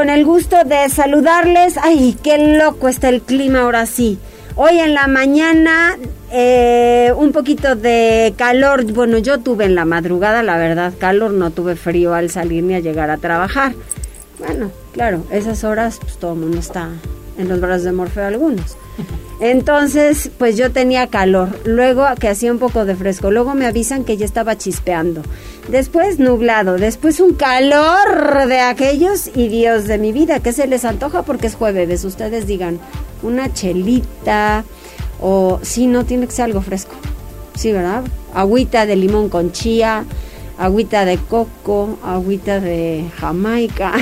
Con el gusto de saludarles. Ay, qué loco está el clima ahora sí. Hoy en la mañana eh, un poquito de calor. Bueno, yo tuve en la madrugada, la verdad, calor, no tuve frío al salir ni a llegar a trabajar. Bueno, claro, esas horas pues todo el mundo está en los brazos de Morfeo algunos. Entonces, pues yo tenía calor, luego que hacía un poco de fresco, luego me avisan que ya estaba chispeando, después nublado, después un calor de aquellos y Dios de mi vida, ¿qué se les antoja? Porque es jueves, ustedes digan, una chelita o sí, no tiene que ser algo fresco, sí, ¿verdad? Agüita de limón con chía, agüita de coco, agüita de Jamaica,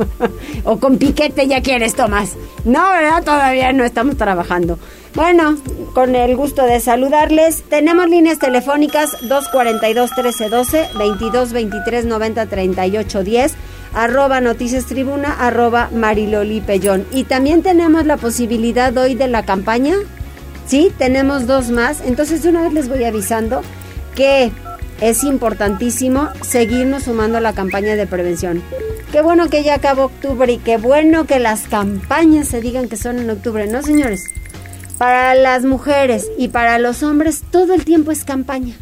o con piquete ya quieres, Tomás. No, ¿verdad? Todavía no estamos trabajando. Bueno, con el gusto de saludarles, tenemos líneas telefónicas 242-1312, 22-23-90-38-10, arroba Noticias Tribuna, arroba Mariloli Pellón. Y también tenemos la posibilidad hoy de la campaña, ¿sí? Tenemos dos más, entonces de una vez les voy avisando que es importantísimo seguirnos sumando a la campaña de prevención. Qué bueno que ya acabó octubre y qué bueno que las campañas se digan que son en octubre, ¿no, señores? Para las mujeres y para los hombres todo el tiempo es campaña.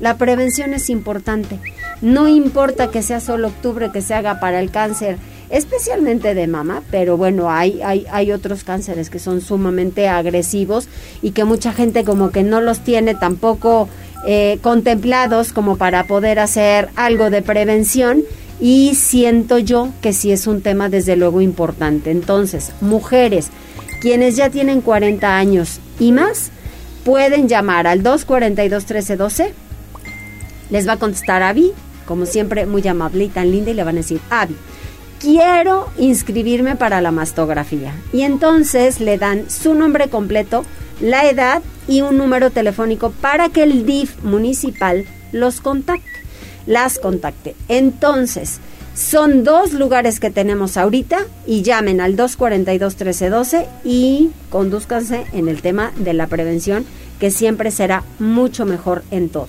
La prevención es importante. No importa que sea solo octubre, que se haga para el cáncer, especialmente de mama, pero bueno, hay, hay, hay otros cánceres que son sumamente agresivos y que mucha gente como que no los tiene tampoco eh, contemplados como para poder hacer algo de prevención y siento yo que sí es un tema desde luego importante. Entonces, mujeres, quienes ya tienen 40 años y más, pueden llamar al 242-1312. Les va a contestar Avi, como siempre, muy amable y tan linda, y le van a decir, Avi, quiero inscribirme para la mastografía. Y entonces le dan su nombre completo, la edad y un número telefónico para que el DIF municipal los contacte, las contacte. Entonces, son dos lugares que tenemos ahorita y llamen al 242-1312 y conduzcanse en el tema de la prevención, que siempre será mucho mejor en todo.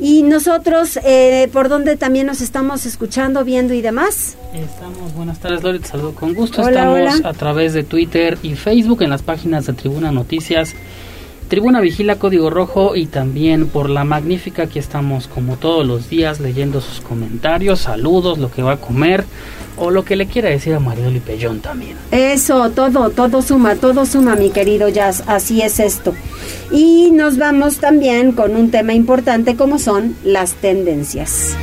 Y nosotros, eh, ¿por dónde también nos estamos escuchando, viendo y demás? Estamos, buenas tardes, Lori, te saludo con gusto. Hola, estamos hola. a través de Twitter y Facebook en las páginas de Tribuna Noticias, Tribuna Vigila Código Rojo y también por la magnífica. Aquí estamos como todos los días leyendo sus comentarios, saludos, lo que va a comer o lo que le quiera decir a Marioli Pellón también. Eso, todo, todo suma, todo suma, mi querido Jazz, así es esto. Y nos vamos también con un tema importante como son las tendencias.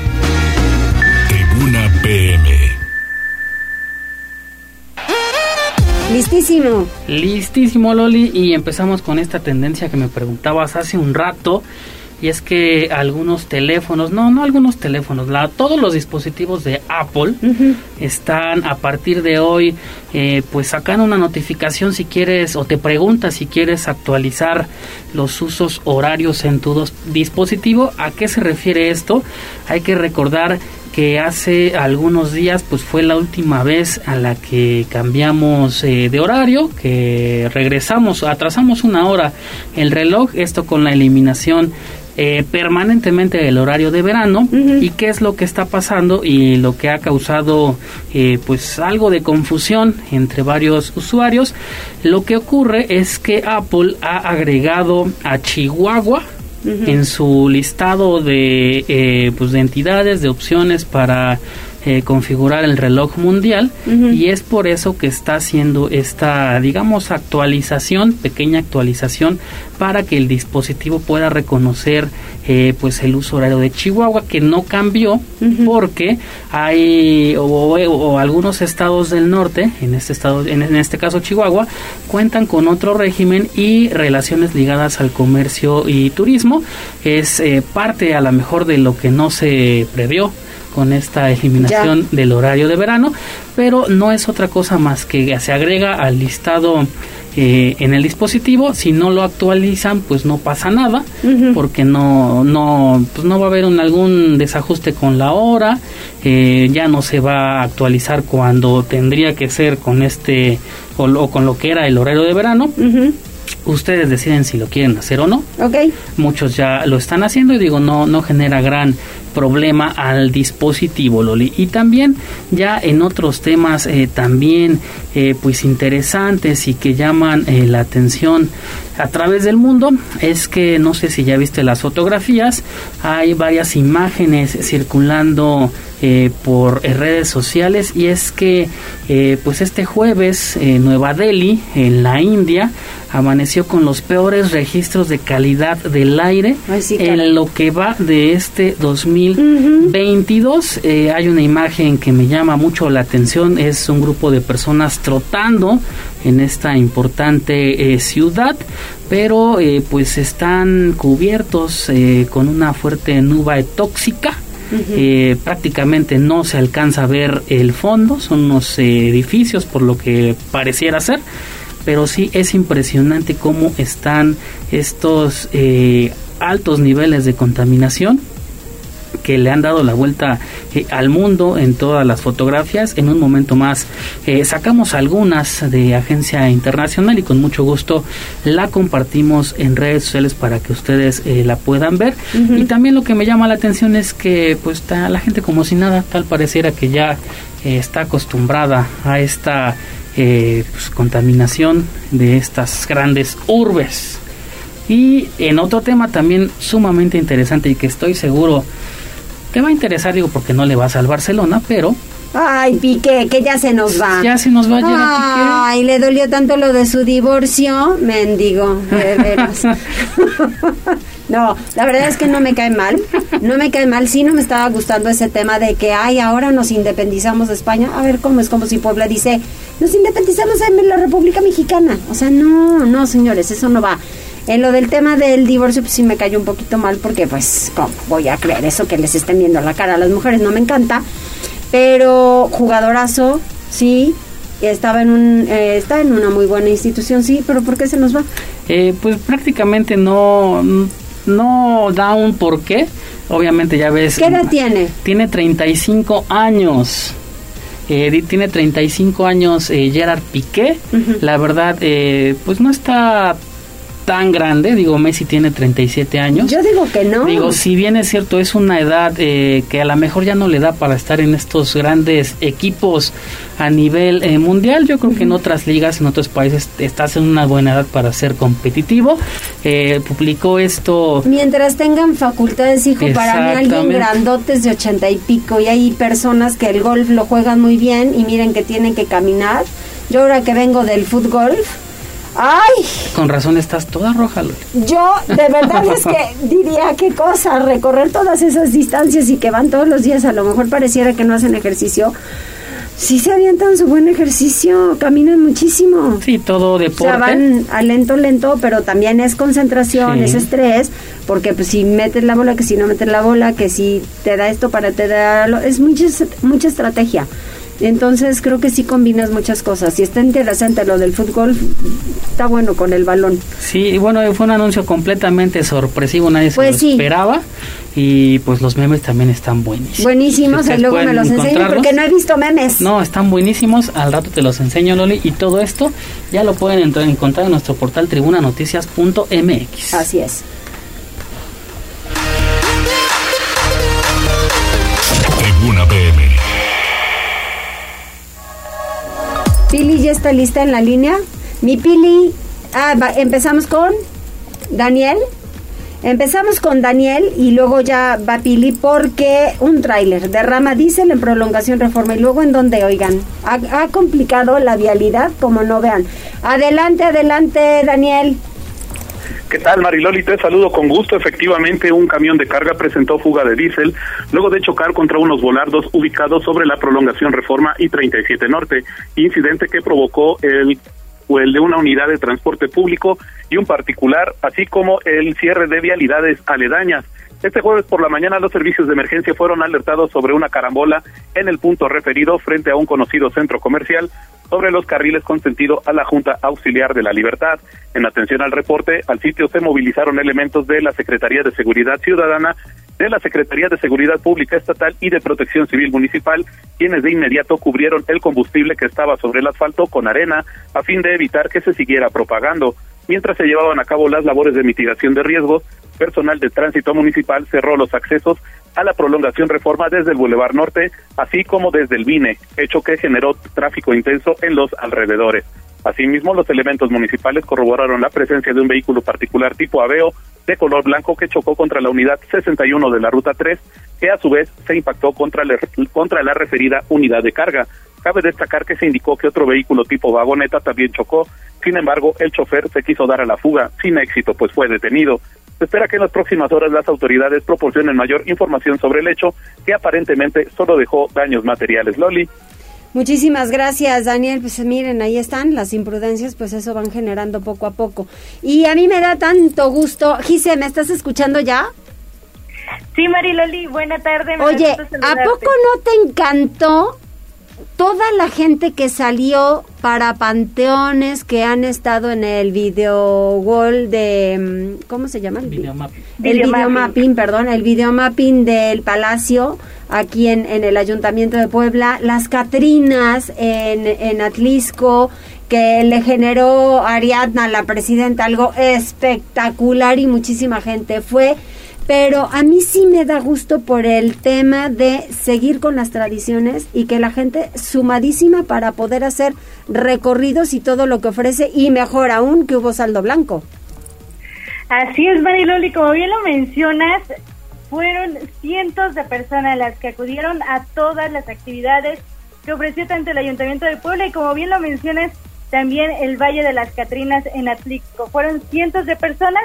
Listísimo. Listísimo Loli y empezamos con esta tendencia que me preguntabas hace un rato y es que algunos teléfonos, no, no algunos teléfonos, la, todos los dispositivos de Apple están a partir de hoy eh, pues sacando una notificación si quieres o te pregunta si quieres actualizar los usos horarios en tu dispositivo. ¿A qué se refiere esto? Hay que recordar que hace algunos días pues fue la última vez a la que cambiamos eh, de horario, que regresamos, atrasamos una hora el reloj, esto con la eliminación eh, permanentemente del horario de verano y qué es lo que está pasando y lo que ha causado eh, pues algo de confusión entre varios usuarios. Lo que ocurre es que Apple ha agregado a Chihuahua en su listado de, eh, pues de entidades, de opciones para eh, configurar el reloj mundial y es por eso que está haciendo esta, digamos, actualización, pequeña actualización para que el dispositivo pueda reconocer eh, pues el uso horario de Chihuahua que no cambió porque hay o, algunos estados del norte en este estado en, este caso Chihuahua cuentan con otro régimen y relaciones ligadas al comercio y turismo. Es eh, parte a lo mejor de lo que no se previó con esta eliminación del horario de verano, pero no es otra cosa más que se agrega al listado eh, en el dispositivo. Si no lo actualizan, pues no pasa nada, porque no, no, pues no va a haber un, algún desajuste con la hora, eh, ya no se va a actualizar cuando tendría que ser con este o, con lo que era el horario de verano. Ustedes deciden si lo quieren hacer o no. Okay. Muchos ya lo están haciendo y digo, no, no genera gran problema al dispositivo Loli. Y también ya en otros temas eh, también eh, pues interesantes y que llaman eh, la atención a través del mundo es que no sé si ya viste las fotografías hay varias imágenes circulando por redes sociales. Y es que pues este jueves Nueva Delhi en la India amaneció con los peores registros de calidad del aire en lo que va de este 2022. Eh, hay una imagen que me llama mucho la atención, es un grupo de personas trotando en esta importante eh, ciudad, pero eh, pues están cubiertos con una fuerte nube tóxica. prácticamente no se alcanza a ver el fondo, son unos edificios por lo que pareciera ser pero sí es impresionante cómo están estos eh, altos niveles de contaminación que le han dado la vuelta eh, al mundo en todas las fotografías. En un momento más eh, sacamos algunas de agencia internacional y con mucho gusto la compartimos en redes sociales para que ustedes la puedan ver. Y también lo que me llama la atención es que pues está la gente como si nada, tal pareciera que ya está acostumbrada a esta eh, pues, contaminación de estas grandes urbes. Y en otro tema también sumamente interesante y que estoy seguro te va a interesar, digo, porque no le vas al Barcelona, pero... Ay, Piqué, que ya se nos va. Ya se nos va ya, Ay, le dolió tanto lo de su divorcio, mendigo, de veras. No, la verdad es que no me cae mal, no me cae mal, sí no me estaba gustando ese tema de que, ay, ahora nos independizamos de España. A ver, ¿cómo es como si Puebla dice, nos independizamos en la República Mexicana? O sea, no, no, señores, eso no va. En lo del tema del divorcio, pues sí me cayó un poquito mal porque, pues, ¿cómo voy a creer eso que les estén viendo la cara a las mujeres? No me encanta. Pero jugadorazo, sí, estaba en un eh, está en una muy buena institución sí pero por qué se nos va eh, pues prácticamente no no da un porqué. Obviamente ya ves. ¿Qué edad tiene? Tiene 35 años. Eh, tiene 35 años eh, Gerard Piqué. La verdad, eh, pues no está tan grande, digo, Messi tiene 37 años. Yo digo que no. Digo, si bien es cierto, es una edad eh, que a lo mejor ya no le da para estar en estos grandes equipos a nivel eh, mundial, yo creo que en otras ligas, en otros países, estás en una buena edad para ser competitivo. Eh, publicó esto... Mientras tengan facultades, hijo, para mí alguien grandotes de 80 y pico y hay personas que el golf lo juegan muy bien y miren que tienen que caminar. Yo ahora que vengo del fútbol Ay. Con razón estás toda roja, Yo de verdad es que diría qué cosa, recorrer todas esas distancias y que van todos los días, a lo mejor pareciera que no hacen ejercicio. Sí se avientan su buen ejercicio, caminan muchísimo. Sí, todo deporte. O sea, van a lento, lento, pero también es concentración, es estrés, porque pues si metes la bola, que si no metes la bola, que si te da esto para te da... Lo, es mucha, mucha estrategia. Entonces creo que sí combinas muchas cosas. Y está interesante lo del fútbol, está bueno con el balón. Sí, bueno, fue un anuncio completamente sorpresivo, nadie se pues lo esperaba. Y pues los memes también están buenísimos. Buenísimos, y luego me los enseño porque no he visto memes. No, están buenísimos, al rato te los enseño Loli. Y todo esto ya lo pueden entrar, encontrar en nuestro portal tribunanoticias.mx. Así es. Está lista en la línea. Mi Pili, ah, empezamos con Daniel. Empezamos con Daniel y luego ya va Pili porque un tráiler derrama diésel en prolongación reforma y luego en donde, oigan, ha, ha complicado la vialidad como no vean. Adelante, adelante Daniel. ¿Qué tal, Mariloli? Te saludo con gusto. Efectivamente, un camión de carga presentó fuga de diésel luego de chocar contra unos volardos ubicados sobre la prolongación Reforma y 37 Norte, incidente que provocó el el de una unidad de transporte público y un particular, así como el cierre de vialidades aledañas. Este jueves por la mañana los servicios de emergencia fueron alertados sobre una carambola en el punto referido frente a un conocido centro comercial sobre los carriles con sentido a la Junta Auxiliar de la Libertad. En atención al reporte, al sitio se movilizaron elementos de la Secretaría de Seguridad Ciudadana, de la Secretaría de Seguridad Pública Estatal y de Protección Civil Municipal, quienes de inmediato cubrieron el combustible que estaba sobre el asfalto con arena a fin de evitar que se siguiera propagando. Mientras se llevaban a cabo las labores de mitigación de riesgos, personal de tránsito municipal cerró los accesos a la prolongación reforma desde el Boulevard Norte, así como desde el Vine, hecho que generó tráfico intenso en los alrededores. Asimismo, los elementos municipales corroboraron la presencia de un vehículo particular tipo Aveo de color blanco que chocó contra la unidad 61 de la ruta 3, que a su vez se impactó contra, contra la referida unidad de carga. Cabe destacar que se indicó que otro vehículo tipo vagoneta también chocó, sin embargo, el chofer se quiso dar a la fuga sin éxito, pues fue detenido. Se espera que en las próximas horas las autoridades proporcionen mayor información sobre el hecho, que aparentemente solo dejó daños materiales. Loli. Muchísimas gracias, Daniel. Pues miren, ahí están las imprudencias, pues eso van generando poco a poco. Y a mí me da tanto gusto. Gise, ¿me estás escuchando ya? Sí, Mariloli, buena tarde. Oye, ¿a poco no te encantó toda la gente que salió para panteones que han estado en el video gol de mm, ¿cómo se llama? El videomapping. El videomapping, perdón, el videomapping del Palacio aquí en, en el Ayuntamiento de Puebla, las Catrinas en, en Atlisco, que le generó Ariadna, la presidenta, algo espectacular y muchísima gente fue pero a mí sí me da gusto por el tema de seguir con las tradiciones y que la gente sumadísima para poder hacer recorridos y todo lo que ofrece y mejor aún que hubo saldo blanco. Así es, Mariloli, como bien lo mencionas, fueron cientos de personas las que acudieron a todas las actividades que ofreció tanto el Ayuntamiento de Puebla y como bien lo mencionas, también el Valle de las Catrinas en Atlixco. Fueron cientos de personas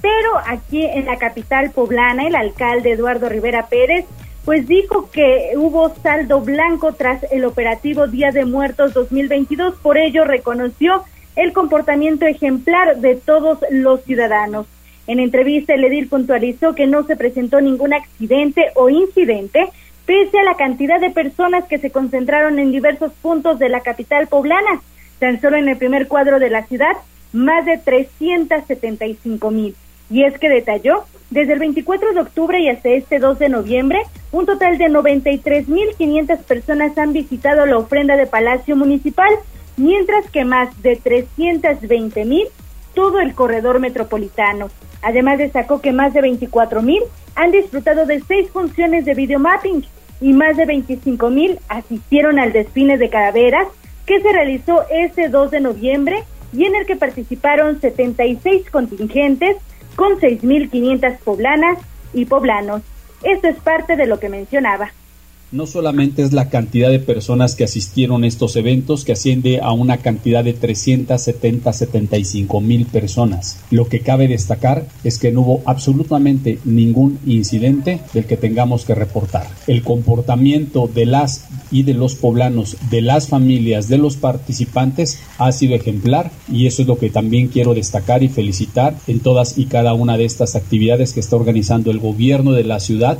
pero aquí en la capital poblana, el alcalde Eduardo Rivera Pérez, pues dijo que hubo saldo blanco tras el operativo Día de Muertos 2022. Por ello reconoció el comportamiento ejemplar de todos los ciudadanos. En entrevista, el edil puntualizó que no se presentó ningún accidente o incidente, pese a la cantidad de personas que se concentraron en diversos puntos de la capital poblana. Tan solo en el primer cuadro de la ciudad, más de 375 mil. Y es que detalló, desde el 24 de octubre y hasta este 2 de noviembre, un total de 93.500 personas han visitado la ofrenda de Palacio Municipal, mientras que más de 320.000 todo el corredor metropolitano. Además destacó que más de 24.000 han disfrutado de seis funciones de videomapping y más de 25.000 asistieron al desfile de calaveras que se realizó este 2 de noviembre y en el que participaron 76 contingentes con 6.500 poblanas y poblanos. Esto es parte de lo que mencionaba no solamente es la cantidad de personas que asistieron a estos eventos, que asciende a una cantidad de 370, 75 mil personas. Lo que cabe destacar es que no hubo absolutamente ningún incidente del que tengamos que reportar. El comportamiento de las y de los poblanos, de las familias, de los participantes ha sido ejemplar y eso es lo que también quiero destacar y felicitar en todas y cada una de estas actividades que está organizando el gobierno de la ciudad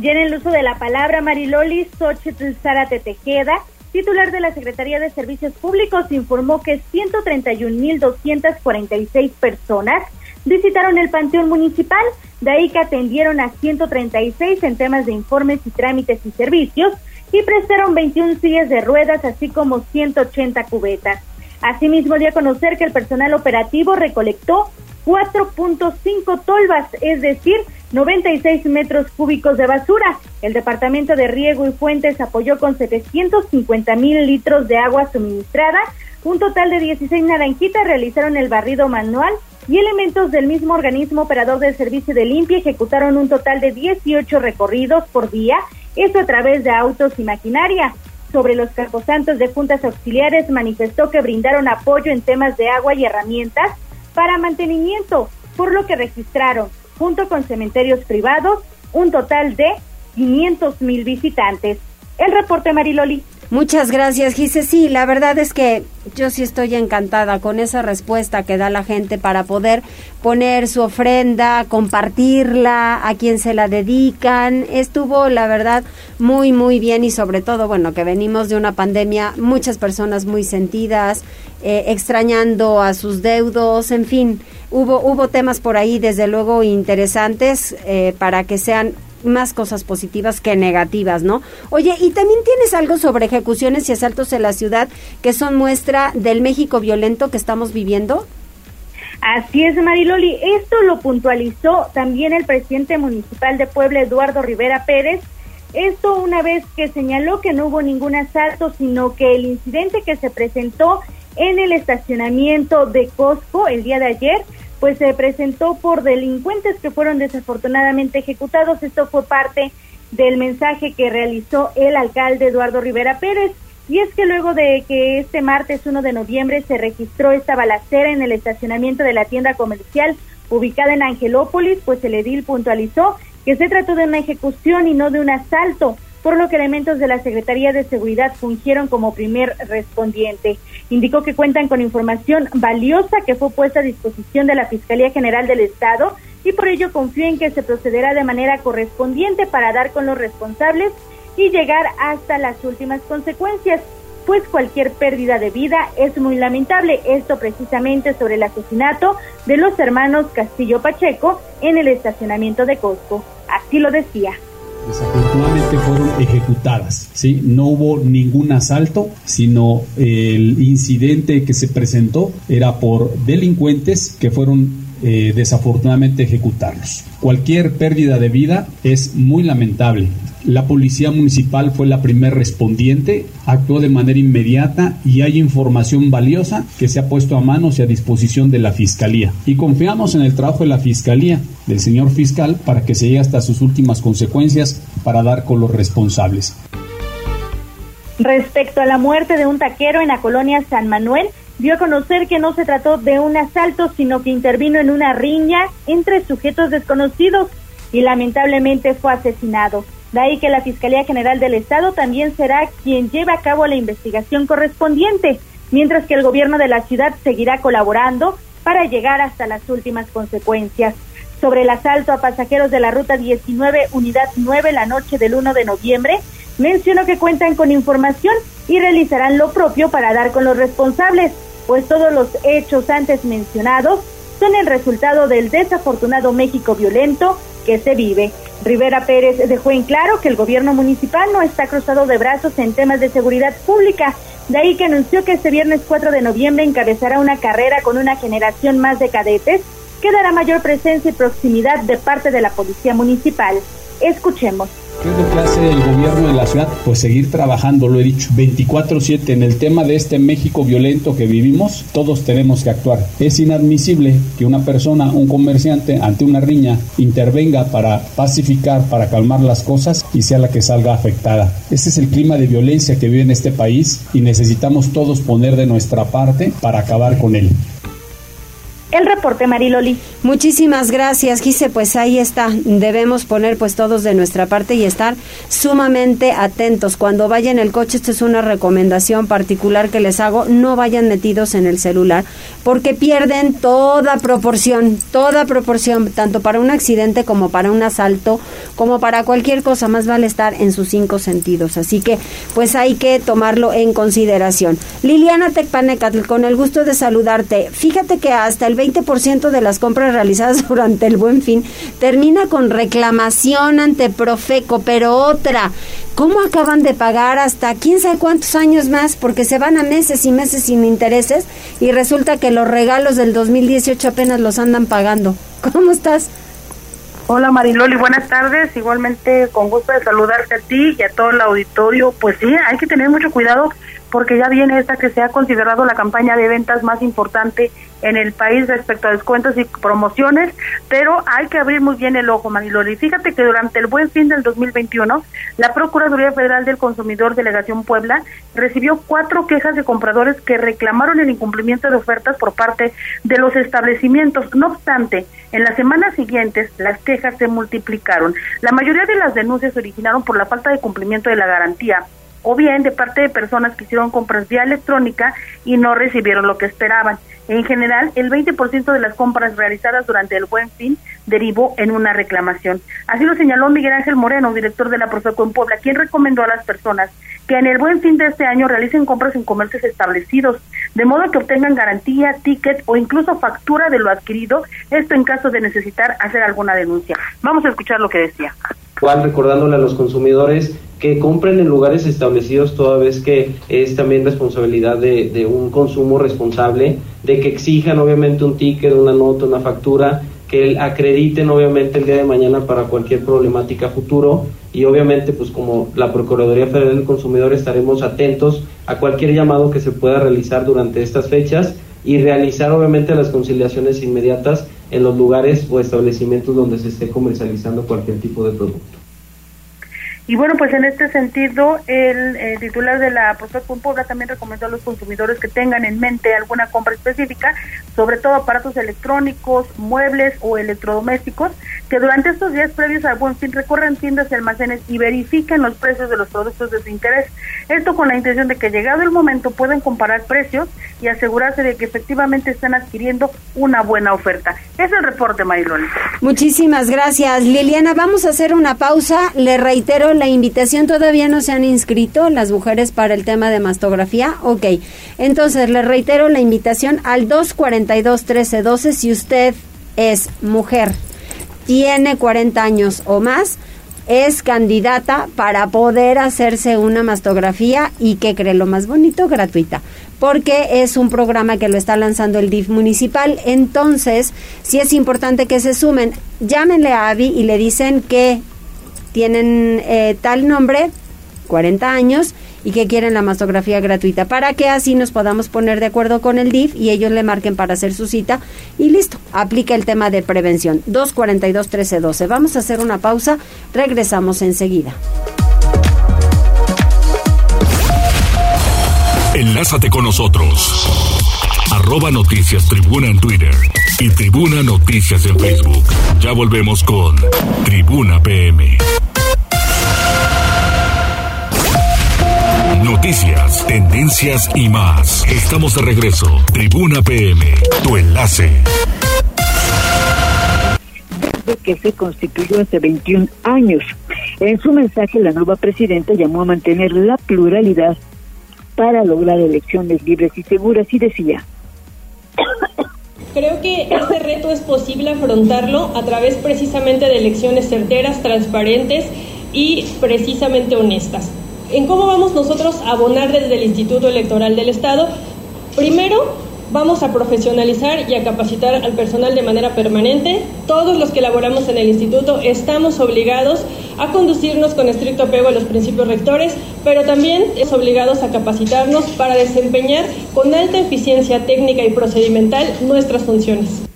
y en el uso de la palabra, Mariloli Xochitl Zárate Tejeda, titular de la Secretaría de Servicios Públicos, informó que 131.246 personas visitaron el Panteón Municipal, de ahí que atendieron a 136 en temas de informes y trámites y servicios y prestaron 21 sillas de ruedas, así como 180 cubetas. Asimismo, dio a conocer que el personal operativo recolectó 4.5 tolvas, es decir, 96 metros cúbicos de basura. El Departamento de Riego y Fuentes apoyó con 750 mil litros de agua suministrada. Un total de 16 naranjitas realizaron el barrido manual y elementos del mismo organismo operador del servicio de limpia ejecutaron un total de 18 recorridos por día, esto a través de autos y maquinaria. Sobre los camposantos de juntas auxiliares manifestó que brindaron apoyo en temas de agua y herramientas para mantenimiento, por lo que registraron, junto con cementerios privados, un total de 500 mil visitantes. El reporte Mariloli. Muchas gracias, Gise. Sí, la verdad es que yo sí estoy encantada con esa respuesta que da la gente para poder poner su ofrenda, compartirla, a quien se la dedican. Estuvo, la verdad, muy, muy bien y sobre todo, bueno, que venimos de una pandemia, muchas personas muy sentidas, eh, extrañando a sus deudos, en fin, hubo, hubo temas por ahí, desde luego, interesantes eh, para que sean más cosas positivas que negativas, ¿no? Oye, y también tienes algo sobre ejecuciones y asaltos en la ciudad que son muestra del México violento que estamos viviendo. Así es, Mariloli. Esto lo puntualizó también el presidente municipal de Puebla, Eduardo Rivera Pérez. Esto una vez que señaló que no hubo ningún asalto, sino que el incidente que se presentó en el estacionamiento de Costco el día de ayer pues se presentó por delincuentes que fueron desafortunadamente ejecutados. Esto fue parte del mensaje que realizó el alcalde Eduardo Rivera Pérez. Y es que luego de que este martes 1 de noviembre se registró esta balacera en el estacionamiento de la tienda comercial ubicada en Angelópolis, pues el edil puntualizó que se trató de una ejecución y no de un asalto por lo que elementos de la Secretaría de Seguridad fungieron como primer respondiente. Indicó que cuentan con información valiosa que fue puesta a disposición de la Fiscalía General del Estado y por ello confío en que se procederá de manera correspondiente para dar con los responsables y llegar hasta las últimas consecuencias, pues cualquier pérdida de vida es muy lamentable. Esto precisamente sobre el asesinato de los hermanos Castillo Pacheco en el estacionamiento de Costco. Así lo decía desafortunadamente fueron ejecutadas. ¿sí? No hubo ningún asalto, sino el incidente que se presentó era por delincuentes que fueron eh, desafortunadamente ejecutarlos. Cualquier pérdida de vida es muy lamentable. La policía municipal fue la primer respondiente, actuó de manera inmediata y hay información valiosa que se ha puesto a manos y a disposición de la fiscalía. Y confiamos en el trabajo de la fiscalía, del señor fiscal, para que se llegue hasta sus últimas consecuencias para dar con los responsables. Respecto a la muerte de un taquero en la colonia San Manuel, dio a conocer que no se trató de un asalto, sino que intervino en una riña entre sujetos desconocidos y lamentablemente fue asesinado. De ahí que la Fiscalía General del Estado también será quien lleve a cabo la investigación correspondiente, mientras que el gobierno de la ciudad seguirá colaborando para llegar hasta las últimas consecuencias. Sobre el asalto a pasajeros de la Ruta 19, Unidad 9, la noche del 1 de noviembre, mencionó que cuentan con información y realizarán lo propio para dar con los responsables pues todos los hechos antes mencionados son el resultado del desafortunado México violento que se vive. Rivera Pérez dejó en claro que el gobierno municipal no está cruzado de brazos en temas de seguridad pública, de ahí que anunció que este viernes 4 de noviembre encabezará una carrera con una generación más de cadetes que dará mayor presencia y proximidad de parte de la Policía Municipal. Escuchemos. ¿Qué es lo que hace el gobierno de la ciudad? Pues seguir trabajando, lo he dicho, 24/7 en el tema de este México violento que vivimos, todos tenemos que actuar. Es inadmisible que una persona, un comerciante, ante una riña, intervenga para pacificar, para calmar las cosas y sea la que salga afectada. Este es el clima de violencia que vive en este país y necesitamos todos poner de nuestra parte para acabar con él. El reporte Mariloli. Muchísimas gracias, Gise. Pues ahí está. Debemos poner pues todos de nuestra parte y estar sumamente atentos. Cuando vayan el coche, esta es una recomendación particular que les hago, no vayan metidos en el celular porque pierden toda proporción, toda proporción, tanto para un accidente como para un asalto, como para cualquier cosa, más vale estar en sus cinco sentidos. Así que pues hay que tomarlo en consideración. Liliana Tecpanecatl, con el gusto de saludarte. Fíjate que hasta el 20% de las compras realizadas durante el buen fin termina con reclamación ante Profeco, pero otra, ¿cómo acaban de pagar hasta quién sabe cuántos años más? Porque se van a meses y meses sin intereses y resulta que los regalos del 2018 apenas los andan pagando. ¿Cómo estás? Hola Mariloli, buenas tardes. Igualmente con gusto de saludarte a ti y a todo el auditorio. Pues sí, hay que tener mucho cuidado porque ya viene esta que se ha considerado la campaña de ventas más importante en el país respecto a descuentos y promociones, pero hay que abrir muy bien el ojo, Mariloli. Fíjate que durante el buen fin del 2021, la Procuraduría Federal del Consumidor Delegación Puebla recibió cuatro quejas de compradores que reclamaron el incumplimiento de ofertas por parte de los establecimientos. No obstante, en las semanas siguientes las quejas se multiplicaron. La mayoría de las denuncias se originaron por la falta de cumplimiento de la garantía o bien de parte de personas que hicieron compras vía electrónica y no recibieron lo que esperaban. En general, el 20% de las compras realizadas durante el buen fin derivó en una reclamación. Así lo señaló Miguel Ángel Moreno, director de la Profeco en Puebla, quien recomendó a las personas que en el buen fin de este año realicen compras en comercios establecidos, de modo que obtengan garantía, ticket o incluso factura de lo adquirido, esto en caso de necesitar hacer alguna denuncia. Vamos a escuchar lo que decía. Igual recordándole a los consumidores que compren en lugares establecidos toda vez que es también responsabilidad de, de, un consumo responsable, de que exijan obviamente un ticket, una nota, una factura, que acrediten obviamente el día de mañana para cualquier problemática futuro y obviamente pues como la Procuraduría Federal del Consumidor estaremos atentos a cualquier llamado que se pueda realizar durante estas fechas y realizar obviamente las conciliaciones inmediatas en los lugares o establecimientos donde se esté comercializando cualquier tipo de producto. Y bueno, pues en este sentido, el, titular de la Profeco Puebla también recomendó a los consumidores que tengan en mente alguna compra específica, sobre todo aparatos electrónicos, muebles o electrodomésticos, que durante estos días previos al buen fin recorran tiendas y almacenes y verifiquen los precios de los productos de su interés. Esto con la intención de que llegado el momento puedan comparar precios y asegurarse de que efectivamente están adquiriendo una buena oferta. Es el reporte, Maylon. Muchísimas gracias, Liliana. Vamos a hacer una pausa. Le reitero la invitación. Todavía no se han inscrito las mujeres para el tema de mastografía. Ok. Entonces, le reitero la invitación al 242-1312 si usted es mujer tiene 40 años o más, es candidata para poder hacerse una mastografía y que cree lo más bonito, gratuita, porque es un programa que lo está lanzando el DIF municipal. Entonces, sí es importante que se sumen. Llámenle a Avi y le dicen que tienen eh, tal nombre, 40 años, y que quieren la mastografía gratuita para que así nos podamos poner de acuerdo con el DIF y ellos le marquen para hacer su cita y listo, aplica el tema de prevención 242 1312. Vamos a hacer una pausa, regresamos enseguida. Enlázate con nosotros. Arroba Noticias Tribuna en Twitter y Tribuna Noticias en Facebook. Ya volvemos con Tribuna PM. Noticias, tendencias y más. Estamos de regreso. Tribuna PM, tu enlace. Desde que se constituyó hace 21 años. En su mensaje, la nueva presidenta llamó a mantener la pluralidad para lograr elecciones libres y seguras y decía. Creo que este reto es posible afrontarlo a través precisamente de elecciones certeras, transparentes y precisamente honestas en cómo vamos nosotros a abonar desde el Instituto Electoral del Estado. Primero, vamos a profesionalizar y a capacitar al personal de manera permanente. Todos los que laboramos en el instituto estamos obligados a conducirnos con estricto apego a los principios rectores, pero también es obligados a capacitarnos para desempeñar con alta eficiencia técnica y procedimental nuestras funciones.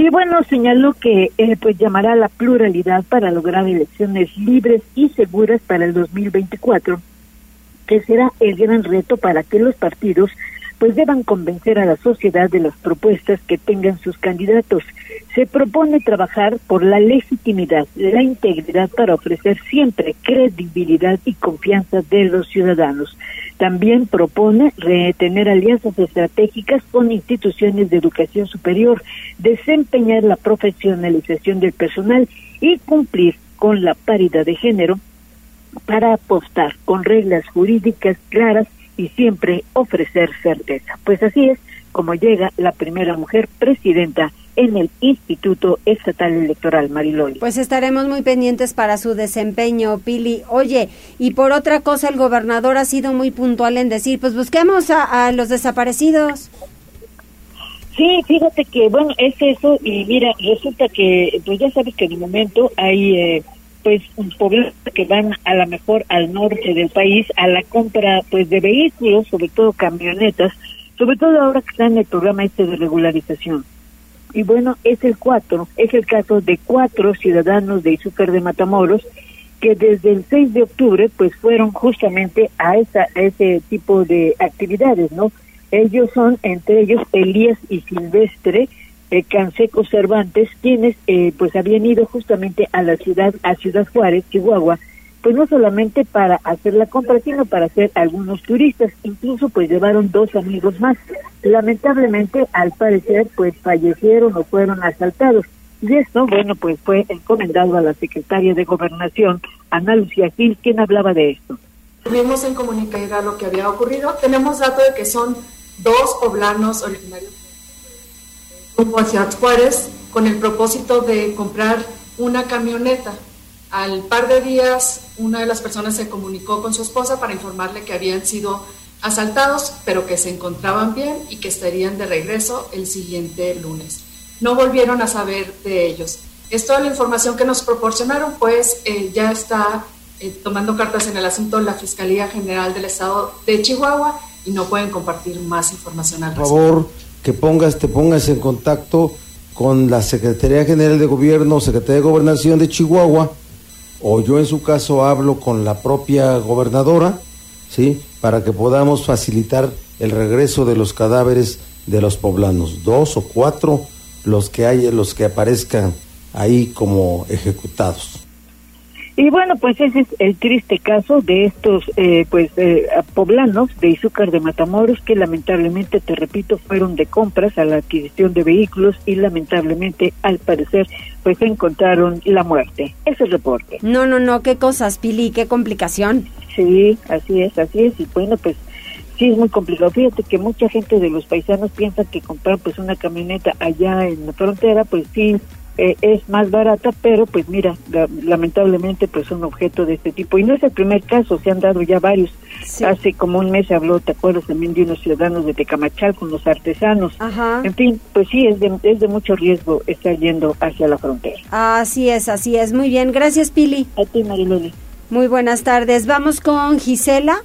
Y bueno, señaló que eh, pues llamará a la pluralidad para lograr elecciones libres y seguras para el 2024, que será el gran reto para que los partidos pues deban convencer a la sociedad de las propuestas que tengan sus candidatos. Se propone trabajar por la legitimidad, la integridad para ofrecer siempre credibilidad y confianza de los ciudadanos. También propone retener alianzas estratégicas con instituciones de educación superior, desempeñar la profesionalización del personal y cumplir con la paridad de género para apostar con reglas jurídicas claras y siempre ofrecer certeza. Pues así es como llega la primera mujer presidenta en el Instituto Estatal Electoral, Mariloli. Pues estaremos muy pendientes para su desempeño, Pili. Oye, y por otra cosa, el gobernador ha sido muy puntual en decir, pues busquemos a, los desaparecidos. Sí, fíjate que, bueno, es eso, y mira, resulta que, pues ya sabes que el momento hay eh, pues poblados que van a lo mejor al norte del país a la compra pues de vehículos, sobre todo camionetas, sobre todo ahora que está en el programa este de regularización. Y bueno, es el cuatro, es el caso de cuatro ciudadanos de Izúcar de Matamoros que desde el 6 de octubre pues fueron justamente a, esa, a ese tipo de actividades, ¿no? Ellos son, entre ellos, Elías y Silvestre, eh, Canseco Cervantes, quienes eh, pues habían ido justamente a la ciudad, a Ciudad Juárez, Chihuahua, pues no solamente para hacer la compra, sino para hacer algunos turistas, incluso pues llevaron dos amigos más. Lamentablemente, al parecer, pues fallecieron o fueron asaltados. Y esto, bueno, pues fue encomendado a la secretaria de Gobernación, Ana Lucía Gil, quien hablaba de esto. Tuvimos en comunicar lo que había ocurrido. Tenemos dato de que son dos poblanos originarios rumbo hacia Juárez con el propósito de comprar una camioneta. Al par de días, una de las personas se comunicó con su esposa para informarle que habían sido asaltados, pero que se encontraban bien y que estarían de regreso el siguiente lunes. No volvieron a saber de ellos. Es toda la información que nos proporcionaron, pues eh, ya está eh, tomando cartas en el asunto la Fiscalía General del Estado de Chihuahua y no pueden compartir más información al Por favor, que pongas, te pongas en contacto con la Secretaría General de Gobierno, Secretaría de Gobernación de Chihuahua, o yo en su caso hablo con la propia gobernadora, ¿sí? Para que podamos facilitar el regreso de los cadáveres de los poblanos, dos o cuatro los que hay, los que aparezcan ahí como ejecutados. Y bueno, pues ese es el triste caso de estos eh, pues eh, poblanos de Izúcar de Matamoros que lamentablemente, te repito, fueron de compras a la adquisición de vehículos y lamentablemente, al parecer, pues encontraron la muerte. Ese es el reporte. No, no, no, qué cosas, Pili, qué complicación. Sí, así es, así es. Y bueno, pues sí es muy complicado. Fíjate que mucha gente de los paisanos piensa que comprar pues una camioneta allá en la frontera, pues sí eh, es más barata, pero pues mira, lamentablemente pues son objeto de este tipo. Y no es el primer caso, se han dado ya varios. Hace como un mes se habló, ¿te acuerdas también de unos ciudadanos de Tecamachal con los artesanos? En fin, pues sí, es de, es de mucho riesgo estar yendo hacia la frontera. Así es, así es. Muy bien, gracias Pili. A ti, Mariloli. Muy buenas tardes. Vamos con Gisela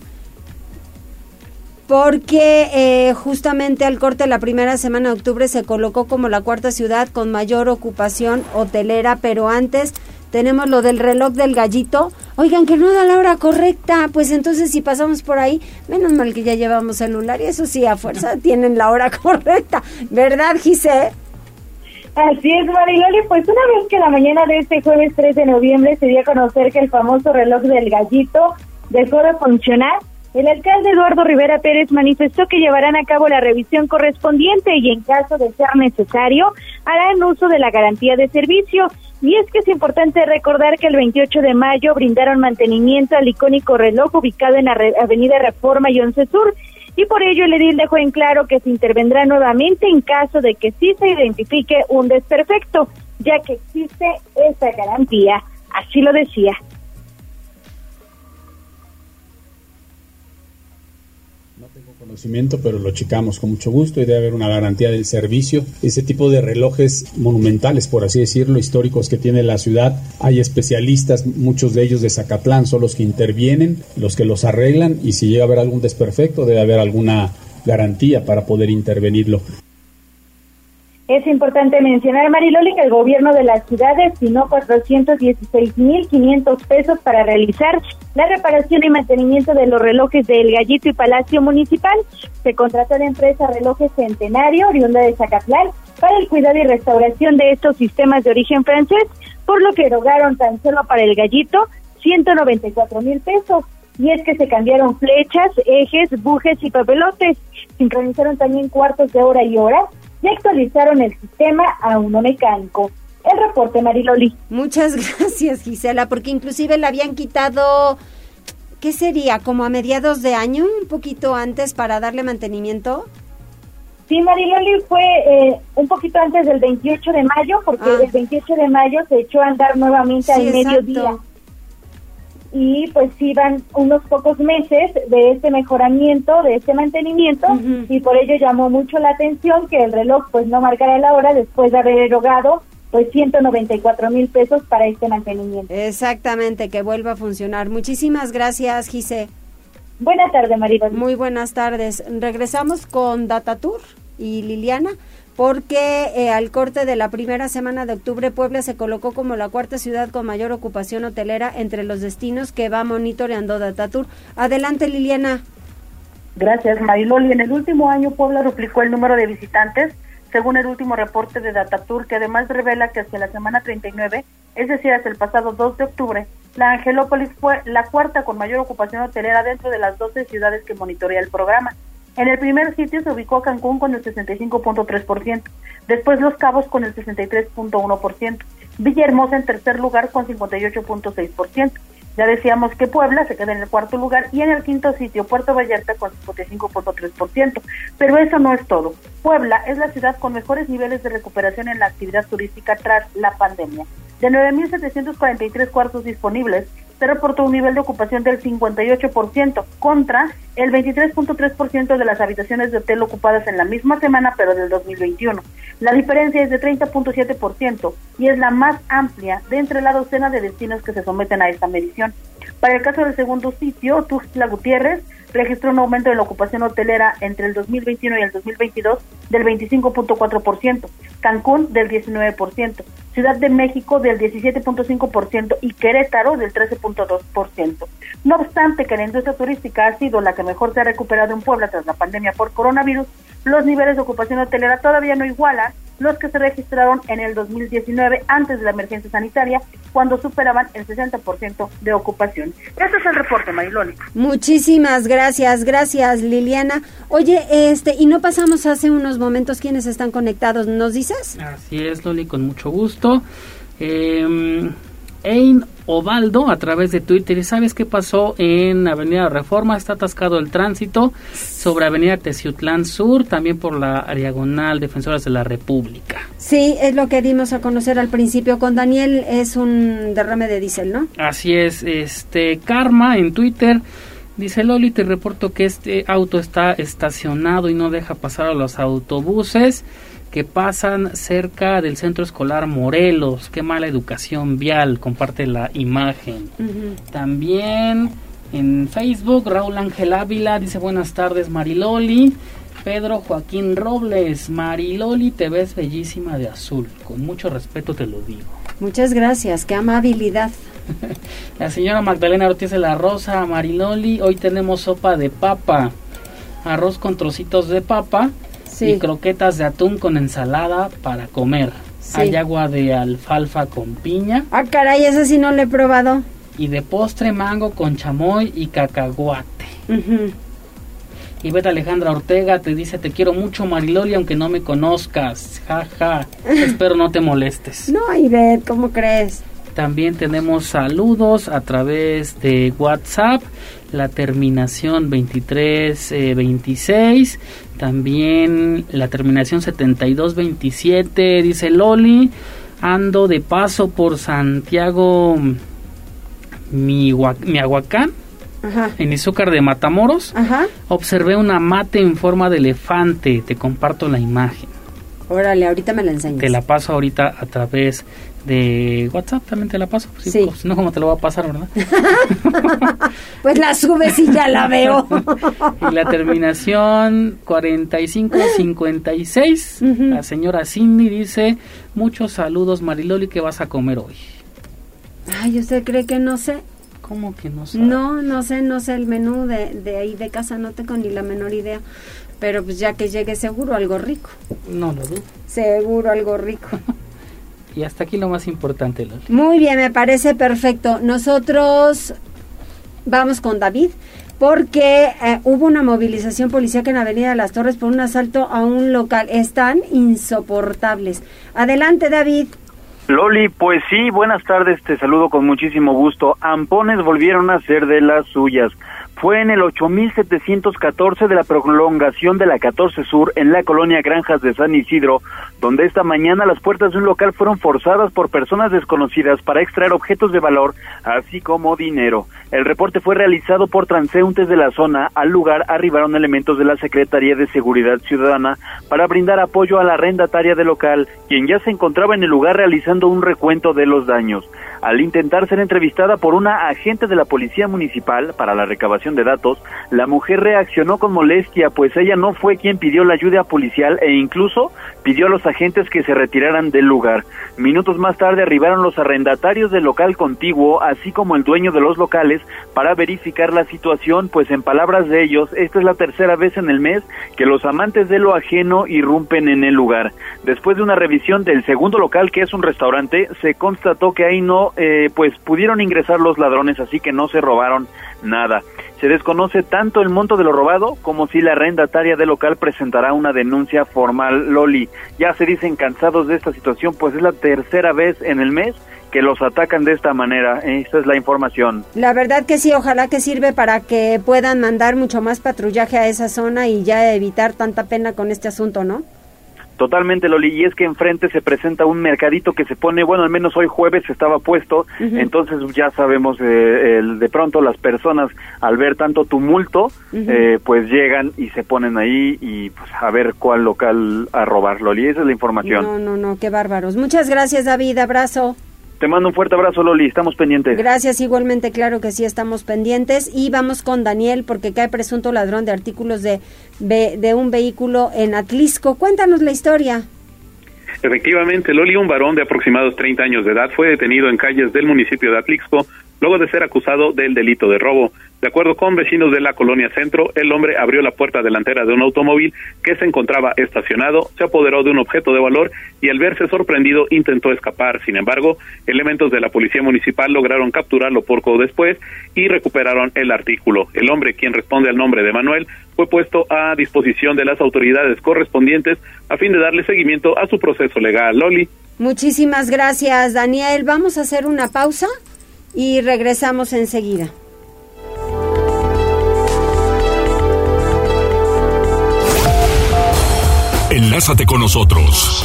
porque eh, justamente al corte de la primera semana de octubre se colocó como la cuarta ciudad con mayor ocupación hotelera, pero antes tenemos lo del reloj del gallito. Oigan, que no da la hora correcta, pues entonces si pasamos por ahí, menos mal que ya llevamos celular y eso sí, a fuerza tienen la hora correcta, ¿verdad, Gise? Así es, Mariloli, pues una vez que la mañana de este jueves 3 de noviembre se dio a conocer que el famoso reloj del gallito dejó de funcionar, el alcalde Eduardo Rivera Pérez manifestó que llevarán a cabo la revisión correspondiente y en caso de ser necesario harán uso de la garantía de servicio. Y es que es importante recordar que el 28 de mayo brindaron mantenimiento al icónico reloj ubicado en la Avenida Reforma y Once Sur y por ello el edil dejó en claro que se intervendrá nuevamente en caso de que sí se identifique un desperfecto, ya que existe esa garantía. Así lo decía. Conocimiento, pero lo checamos con mucho gusto y debe haber una garantía del servicio. Ese tipo de relojes monumentales, por así decirlo, históricos que tiene la ciudad, hay especialistas, muchos de ellos de Zacatlán son los que intervienen, los que los arreglan y si llega a haber algún desperfecto debe haber alguna garantía para poder intervenirlo. Es importante mencionar, Mariloli, que el gobierno de la ciudad destinó 416.500 pesos para realizar la reparación y mantenimiento de los relojes del Gallito y Palacio Municipal. Se contrató la empresa Relojes Centenario, oriunda de Zacatlán, para el cuidado y restauración de estos sistemas de origen francés, por lo que erogaron tan solo para el Gallito 194 mil pesos. Y es que se cambiaron flechas, ejes, bujes y papelotes. Sincronizaron también cuartos de hora y hora y actualizaron el sistema a uno mecánico. El reporte, Mariloli. Muchas gracias, Gisela, porque inclusive le habían quitado, ¿qué sería? ¿Como a mediados de año, un poquito antes para darle mantenimiento? Sí, Mariloli fue eh, un poquito antes del 28 de mayo, porque ah. el 28 de mayo se echó a andar nuevamente al mediodía y pues iban unos pocos meses de este mejoramiento, de este mantenimiento y por ello llamó mucho la atención que el reloj pues no marcara la hora después de haber erogado pues 194 mil pesos para este mantenimiento. Exactamente, que vuelva a funcionar. Muchísimas gracias, Gise. Buenas tardes, Maribel. Muy buenas tardes. Regresamos con Datatur y Liliana porque eh, al corte de la primera semana de octubre Puebla se colocó como la cuarta ciudad con mayor ocupación hotelera entre los destinos que va monitoreando Datatur. Adelante Liliana. Gracias Mariloli. En el último año Puebla duplicó el número de visitantes según el último reporte de Datatur que además revela que hacia la semana 39, es decir, hasta el pasado 2 de octubre, la Angelópolis fue la cuarta con mayor ocupación hotelera dentro de las 12 ciudades que monitorea el programa. En el primer sitio se ubicó Cancún con el 65.3%, después Los Cabos con el 63.1%, Villahermosa en tercer lugar con 58.6%. Ya decíamos que Puebla se queda en el cuarto lugar y en el quinto sitio Puerto Vallarta con 55.3%. Pero eso no es todo. Puebla es la ciudad con mejores niveles de recuperación en la actividad turística tras la pandemia. De 9.743 cuartos disponibles, se reportó un nivel de ocupación del 58% contra el 23.3% de las habitaciones de hotel ocupadas en la misma semana, pero del 2021. La diferencia es de 30.7% y es la más amplia de entre la docena de destinos que se someten a esta medición. Para el caso del segundo sitio, Tuxtla Gutiérrez registró un aumento de la ocupación hotelera entre el 2021 y el 2022 del 25.4%, Cancún del 19%, Ciudad de México del 17.5% y Querétaro del 13.2%. No obstante que la industria turística ha sido la que mejor se ha recuperado en Puebla tras la pandemia por coronavirus, los niveles de ocupación hotelera todavía no igualan los que se registraron en el 2019 antes de la emergencia sanitaria, cuando superaban el 60% de ocupación. Este es el reporte, Mariloli. Muchísimas gracias, gracias Liliana. Oye, este, y no pasamos hace unos momentos quienes están conectados, ¿nos dices? Así es, Loli, con mucho gusto. Eh, Ein Ovaldo a través de Twitter. ¿Y sabes qué pasó en Avenida Reforma? Está atascado el tránsito sobre Avenida Teciutlán Sur, también por la diagonal Defensoras de la República. Sí, es lo que dimos a conocer al principio con Daniel. Es un derrame de diésel, ¿no? Así es. Este Karma en Twitter. Dice Loli, te reporto que este auto está estacionado y no deja pasar a los autobuses que pasan cerca del centro escolar Morelos. Qué mala educación vial, comparte la imagen. También en Facebook, Raúl Ángel Ávila dice buenas tardes Mariloli. Pedro Joaquín Robles, Mariloli, te ves bellísima de azul. Con mucho respeto te lo digo. Muchas gracias, qué amabilidad. la señora Magdalena Ortiz de la Rosa, Mariloli, hoy tenemos sopa de papa, arroz con trocitos de papa y croquetas de atún con ensalada para comer. Hay agua de alfalfa con piña. Ah, caray, ese sí no lo he probado. Y de postre mango con chamoy y cacahuate. Y Beta Alejandra Ortega te dice, te quiero mucho Mariloli, aunque no me conozcas. Ja, ja. Espero no te molestes. No, Ivette, ¿cómo crees? También tenemos saludos a través de WhatsApp, la terminación 2326, también la terminación 7227, dice Loli, ando de paso por Santiago Miahuacán. Ajá. en Izúcar de Matamoros, Ajá. observé una mate en forma de elefante. Te comparto la imagen. Órale, ahorita me la enseñas. Te la paso ahorita a través de WhatsApp, también te la paso. Sí. sí. Pues, no, como te lo va a pasar, ¿verdad? pues la subes y ya la veo. y la terminación 4556, uh -huh. la señora Cindy dice, muchos saludos Mariloli, ¿qué vas a comer hoy? Ay, ¿usted cree que no sé? ¿Cómo que no sé? No, no sé, no sé el menú de, de ahí de casa, no tengo ni la menor idea. Pero pues ya que llegue seguro algo rico. No lo dudo. Seguro algo rico. y hasta aquí lo más importante, Loli. Muy bien, me parece perfecto. Nosotros vamos con David porque eh, hubo una movilización policíaca en Avenida de las Torres por un asalto a un local. Están insoportables. Adelante, David. Loli, pues sí, buenas tardes, te saludo con muchísimo gusto. Ampones volvieron a ser de las suyas. Fue en el 8714 de la prolongación de la 14 Sur en la colonia Granjas de San Isidro, donde esta mañana las puertas de un local fueron forzadas por personas desconocidas para extraer objetos de valor, así como dinero. El reporte fue realizado por transeúntes de la zona. Al lugar arribaron elementos de la Secretaría de Seguridad Ciudadana para brindar apoyo a la arrendataria del local, quien ya se encontraba en el lugar realizando un recuento de los daños. Al intentar ser entrevistada por una agente de la Policía Municipal para la recabación de datos, la mujer reaccionó con molestia, pues ella no fue quien pidió la ayuda policial e incluso pidió a los agentes que se retiraran del lugar. Minutos más tarde arribaron los arrendatarios del local contiguo, así como el dueño de los locales, para verificar la situación, pues en palabras de ellos, esta es la tercera vez en el mes que los amantes de lo ajeno irrumpen en el lugar. Después de una revisión del segundo local, que es un restaurante, se constató que ahí no, eh, pues pudieron ingresar los ladrones, así que no se robaron nada. Se desconoce tanto el monto de lo robado como si la arrendataria del local presentará una denuncia formal. Loli, ya se dicen cansados de esta situación, pues es la tercera vez en el mes que los atacan de esta manera. Esta es la información. La verdad que sí, ojalá que sirve para que puedan mandar mucho más patrullaje a esa zona y ya evitar tanta pena con este asunto, ¿no? Totalmente, Loli, y es que enfrente se presenta un mercadito que se pone, bueno, al menos hoy jueves estaba puesto, entonces ya sabemos, eh, el, de pronto las personas al ver tanto tumulto, eh, pues llegan y se ponen ahí y pues a ver cuál local a robar, Loli, esa es la información. No, no, no, qué bárbaros. Muchas gracias, David, abrazo. Te mando un fuerte abrazo, Loli. Estamos pendientes. Gracias, igualmente, claro que sí, estamos pendientes. Y vamos con Daniel, porque cae presunto ladrón de artículos de, de un vehículo en Atlisco. Cuéntanos la historia. Efectivamente, Loli, un varón de aproximados 30 años de edad, fue detenido en calles del municipio de Atlixco luego de ser acusado del delito de robo. De acuerdo con vecinos de la colonia Centro, el hombre abrió la puerta delantera de un automóvil que se encontraba estacionado, se apoderó de un objeto de valor y al verse sorprendido intentó escapar. Sin embargo, elementos de la policía municipal lograron capturarlo poco después y recuperaron el artículo. El hombre, quien responde al nombre de Manuel, fue puesto a disposición de las autoridades correspondientes a fin de darle seguimiento a su proceso legal. Loli. Muchísimas gracias, Daniel. Vamos a hacer una pausa y regresamos enseguida. Enlázate con nosotros.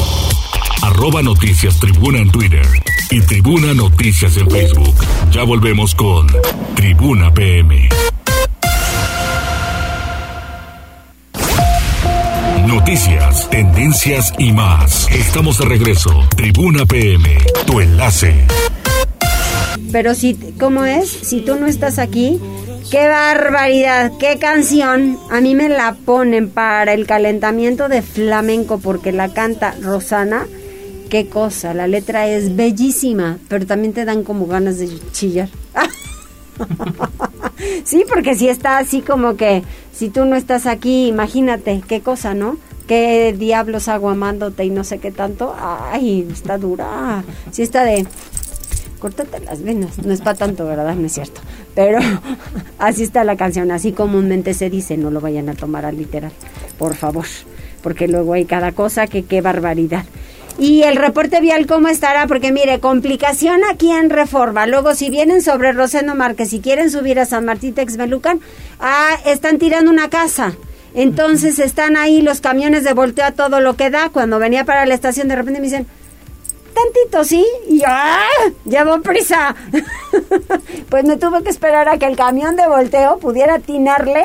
Arroba Noticias Tribuna en Twitter y Tribuna Noticias en Facebook. Ya volvemos con Tribuna PM. Noticias, tendencias y más. Estamos de regreso. Tribuna PM, tu enlace. Pero si, ¿cómo es? Si tú no estás aquí, qué barbaridad, qué canción. A mí me la ponen para el calentamiento de flamenco porque la canta Rosana. Qué cosa, la letra es bellísima, pero también te dan como ganas de chillar. sí, porque si está así como que, si tú no estás aquí, imagínate, qué cosa, ¿no? qué diablos hago amándote y no sé qué tanto. Ay, está dura. Sí está de córtate las venas. No es para tanto, ¿verdad? No es cierto. Pero así está la canción, así comúnmente se dice, no lo vayan a tomar al literal, por favor, porque luego hay cada cosa que qué barbaridad. Y el reporte vial, ¿cómo estará? Porque mire, complicación aquí en Reforma. Luego, si vienen sobre Rosendo Márquez y quieren subir a San Martín Texmelucan, ah, están tirando una casa. Entonces están ahí los camiones de volteo a todo lo que da. Cuando venía para la estación, de repente me dicen, tantito, ¿sí? Y yo, ¡ah! Llevo prisa. pues me tuve que esperar a que el camión de volteo pudiera atinarle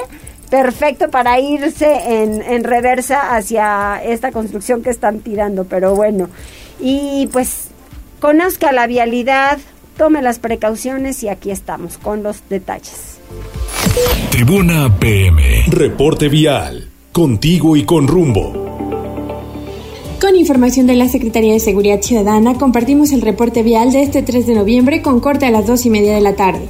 perfecto para irse en, en reversa hacia esta construcción que están tirando. Pero bueno, y pues conozca la vialidad, tome las precauciones y aquí estamos con los detalles. Tribuna PM. Reporte vial. Contigo y con rumbo. Con información de la Secretaría de Seguridad Ciudadana, compartimos el reporte vial de este 3 de noviembre con corte a las 2 y media de la tarde.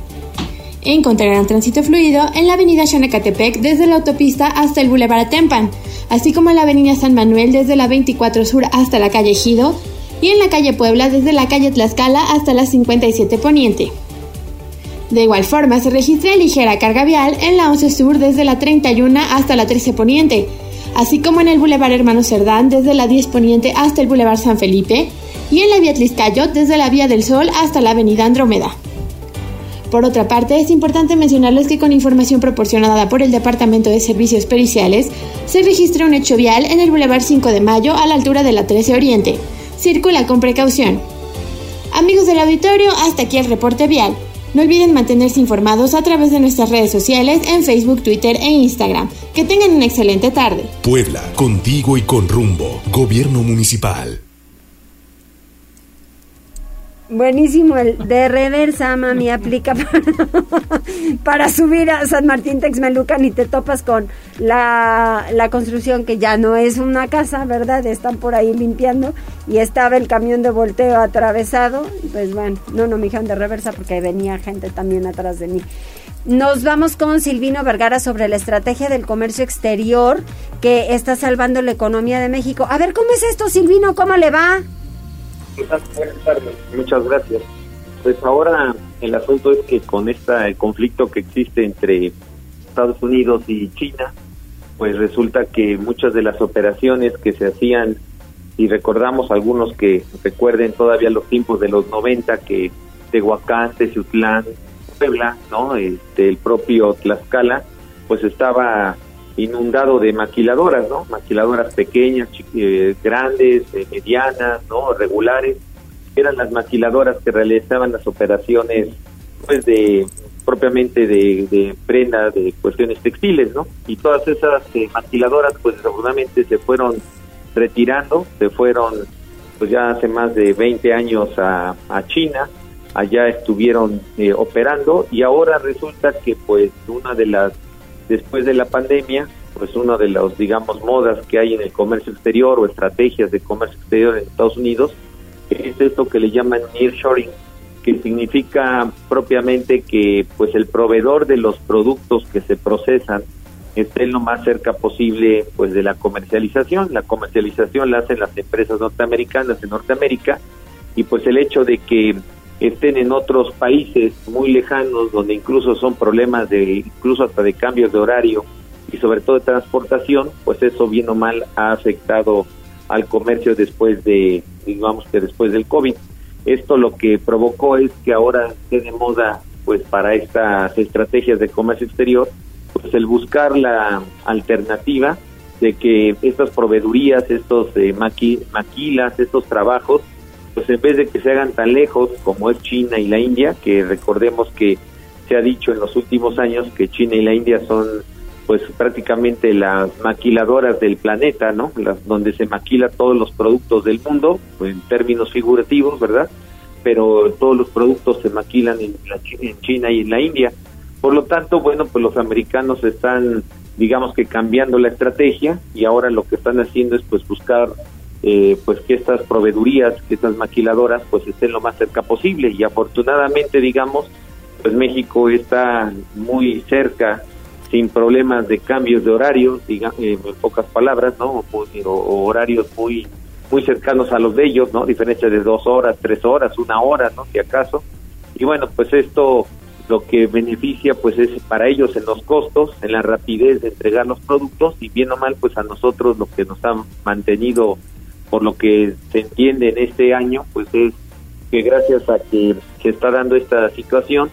Encontrarán tránsito fluido en la avenida Xanacatepec desde la autopista hasta el Boulevard Atempan, así como en la avenida San Manuel desde la 24 Sur hasta la calle Gido y en la calle Puebla desde la calle Tlaxcala hasta la 57 Poniente. De igual forma, se registra ligera carga vial en la 11 Sur desde la 31 hasta la 13 Poniente, así como en el Boulevard Hermano Cerdán desde la 10 Poniente hasta el Boulevard San Felipe y en la vía Tliscayo desde la Vía del Sol hasta la Avenida Andrómeda. Por otra parte, es importante mencionarles que con información proporcionada por el Departamento de Servicios Periciales, se registra un hecho vial en el Boulevard 5 de Mayo a la altura de la 13 Oriente. Circula con precaución. Amigos del auditorio, hasta aquí el reporte vial. No olviden mantenerse informados a través de nuestras redes sociales en Facebook, Twitter e Instagram. Que tengan una excelente tarde. Puebla, contigo y con rumbo. Gobierno Municipal. Buenísimo, el de reversa, mami, aplica para, subir a San Martín Texmelucan y te topas con la, la, construcción que ya no es una casa, ¿verdad? Están por ahí limpiando y estaba el camión de volteo atravesado. Pues bueno, no, no me dijeron de reversa porque venía gente también atrás de mí. Nos vamos con Silvino Vergara sobre la estrategia del comercio exterior que está salvando la economía de México. A ver, ¿cómo es esto, Silvino? ¿Cómo le va? Muchas gracias. Pues ahora el asunto es que con este conflicto que existe entre Estados Unidos y China, pues resulta que muchas de las operaciones que se hacían, y recordamos algunos que recuerden todavía los tiempos de los 90, que Tehuacán, Teciutlán, Puebla, ¿no? Este, el propio Tlaxcala, pues estaba inundado de maquiladoras, ¿no? Maquiladoras pequeñas, eh, grandes, eh, medianas, ¿no? Regulares. Eran las maquiladoras que realizaban las operaciones, pues, de propiamente de, de prenda, de cuestiones textiles, ¿no? Y todas esas eh, maquiladoras, pues, seguramente se fueron retirando, se fueron, pues, ya hace más de 20 años a, a China, allá estuvieron operando y ahora resulta que, pues, una de las después de la pandemia, pues una de las, digamos, modas que hay en el comercio exterior o estrategias de comercio exterior en Estados Unidos es esto que le llaman nearshoring, que significa propiamente que pues el proveedor de los productos que se procesan esté lo más cerca posible pues de la comercialización. La comercialización la hacen las empresas norteamericanas en Norteamérica y pues el hecho de que estén en otros países muy lejanos donde incluso son problemas de incluso hasta de cambios de horario y sobre todo de transportación, pues eso bien o mal ha afectado al comercio después de digamos que después del COVID. Esto lo que provocó es que ahora esté de moda pues para estas estrategias de comercio exterior pues el buscar la alternativa de que estas proveedurías, estos eh, maquilas, estos trabajos pues en vez de que se hagan tan lejos como es China y la India, que recordemos que se ha dicho en los últimos años que China y la India son pues prácticamente las maquiladoras del planeta, ¿no? Las, donde se maquila todos los productos del mundo, en términos figurativos, ¿verdad? Pero todos los productos se maquilan en, la, en China y en la India. Por lo tanto, bueno, pues los americanos están, digamos que cambiando la estrategia y ahora lo que están haciendo es pues buscar eh, pues que estas proveedurías, que estas maquiladoras, pues estén lo más cerca posible. Y afortunadamente, digamos, pues México está muy cerca, sin problemas de cambios de horario, digamos, en pocas palabras, ¿no? O, horarios muy muy cercanos a los de ellos, ¿no? Diferencia de dos horas, tres horas, una hora, ¿no? Si acaso. Y bueno, pues esto lo que beneficia pues es para ellos en los costos, en la rapidez de entregar los productos y bien o mal pues a nosotros lo que nos ha mantenido por lo que se entiende en este año, pues es que gracias a que se está dando esta situación,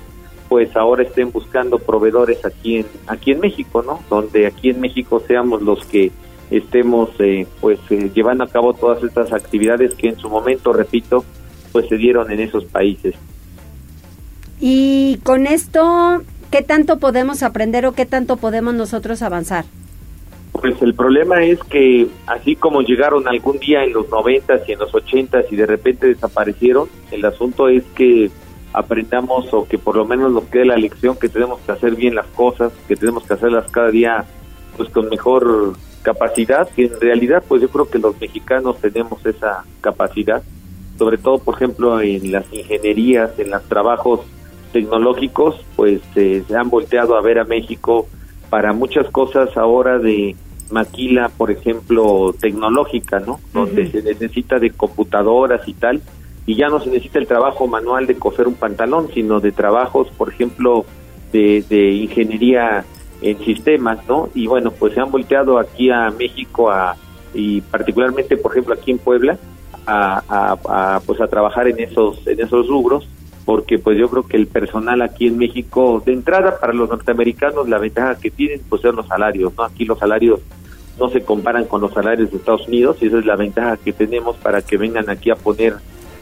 pues ahora estén buscando proveedores aquí en aquí en México, ¿no? Donde aquí en México seamos los que estemos eh, pues eh, llevando a cabo todas estas actividades que en su momento, repito, pues se dieron en esos países. Y con esto, ¿qué tanto podemos aprender o qué tanto podemos nosotros avanzar? Pues el problema es que así como llegaron algún día en los noventas y en los ochentas y de repente desaparecieron, el asunto es que aprendamos o que por lo menos nos quede la lección que tenemos que hacer bien las cosas, que tenemos que hacerlas cada día pues con mejor capacidad, que en realidad pues yo creo que los mexicanos tenemos esa capacidad, sobre todo por ejemplo en las ingenierías, en los trabajos tecnológicos, pues eh, se han volteado a ver a México para muchas cosas ahora de maquila, por ejemplo, tecnológica, ¿no? Donde se necesita de computadoras y tal, y ya no se necesita el trabajo manual de coser un pantalón, sino de trabajos, por ejemplo, de, de ingeniería en sistemas, ¿no? Y bueno, pues se han volteado aquí a México a, y particularmente, por ejemplo, aquí en Puebla, a, a, a, pues a trabajar en esos, en esos rubros porque pues yo creo que el personal aquí en México, de entrada para los norteamericanos, la ventaja que tienen pues son los salarios, ¿no? Aquí los salarios no se comparan con los salarios de Estados Unidos y esa es la ventaja que tenemos para que vengan aquí a poner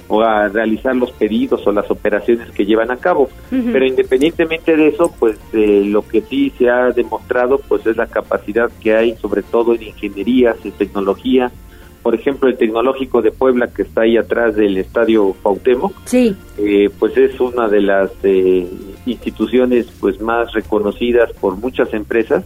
o a realizar los pedidos o las operaciones que llevan a cabo. Pero independientemente de eso, pues eh, lo que sí se ha demostrado pues es la capacidad que hay sobre todo en ingenierías, en tecnología, por ejemplo, el Tecnológico de Puebla, que está ahí atrás del Estadio Cuauhtémoc, sí. Eh, pues es una de las eh, instituciones pues más reconocidas por muchas empresas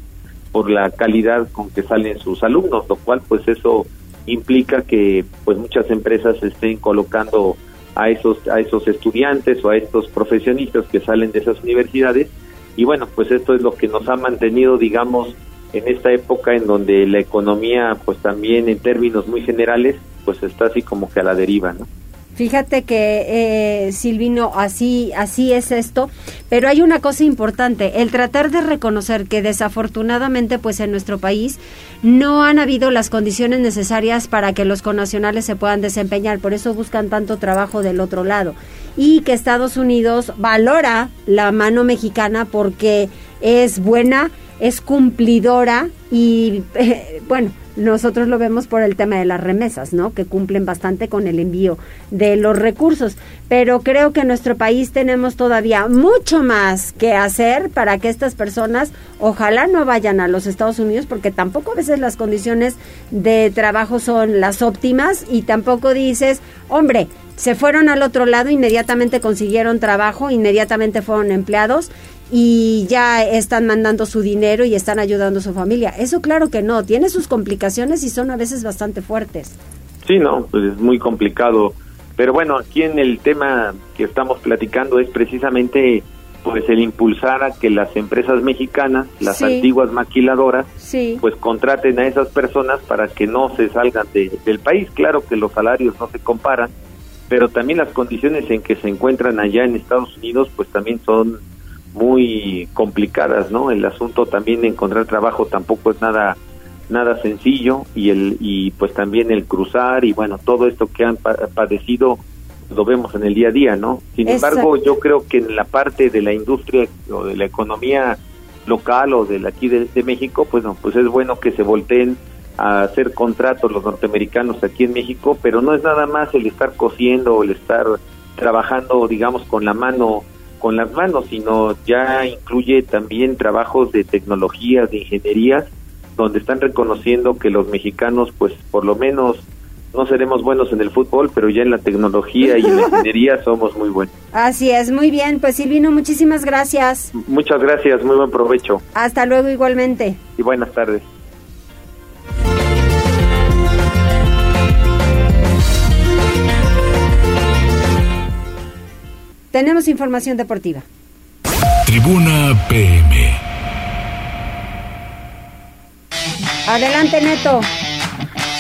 por la calidad con que salen sus alumnos, lo cual pues eso implica que pues muchas empresas estén colocando a esos a esos estudiantes o a estos profesionistas que salen de esas universidades y bueno, pues esto es lo que nos ha mantenido, digamos, en esta época en donde la economía, pues también en términos muy generales, pues está así como que a la deriva, ¿no? Fíjate que, eh, Silvino, así, así es esto, pero hay una cosa importante, el tratar de reconocer que desafortunadamente, pues en nuestro país no han habido las condiciones necesarias para que los connacionales se puedan desempeñar, por eso buscan tanto trabajo del otro lado, y que Estados Unidos valora la mano mexicana porque es buena, es cumplidora y, eh, bueno, nosotros lo vemos por el tema de las remesas, ¿no? Que cumplen bastante con el envío de los recursos. Pero creo que en nuestro país tenemos todavía mucho más que hacer para que estas personas ojalá no vayan a los Estados Unidos porque tampoco a veces las condiciones de trabajo son las óptimas y tampoco dices, hombre, se fueron al otro lado, inmediatamente consiguieron trabajo, inmediatamente fueron empleados y ya están mandando su dinero y están ayudando a su familia. Eso claro que no, tiene sus complicaciones y son a veces bastante fuertes. Sí, no, pues es muy complicado. Pero bueno, aquí en el tema que estamos platicando es precisamente pues el impulsar a que las empresas mexicanas, las antiguas maquiladoras, pues contraten a esas personas para que no se salgan del país. Claro que los salarios no se comparan, pero también las condiciones en que se encuentran allá en Estados Unidos pues también son muy complicadas, ¿no? El asunto también de encontrar trabajo tampoco es nada nada sencillo y el y pues también el cruzar y bueno todo esto que han padecido lo vemos en el día a día, ¿no? Sin embargo, yo creo que en la parte de la industria o de la economía local o de aquí de, México, pues no, pues es bueno que se volteen a hacer contratos los norteamericanos aquí en México, pero no es nada más el estar cosiendo o el estar trabajando, digamos, con la mano con las manos, sino ya incluye también trabajos de tecnologías, de ingenierías, donde están reconociendo que los mexicanos, pues por lo menos no seremos buenos en el fútbol, pero ya en la tecnología y en la ingeniería somos muy buenos. Así es, muy bien. Pues Silvino, muchísimas gracias. Muchas gracias, muy buen provecho. Hasta luego igualmente. Y buenas tardes. Tenemos información deportiva. Tribuna PM. Adelante, Neto.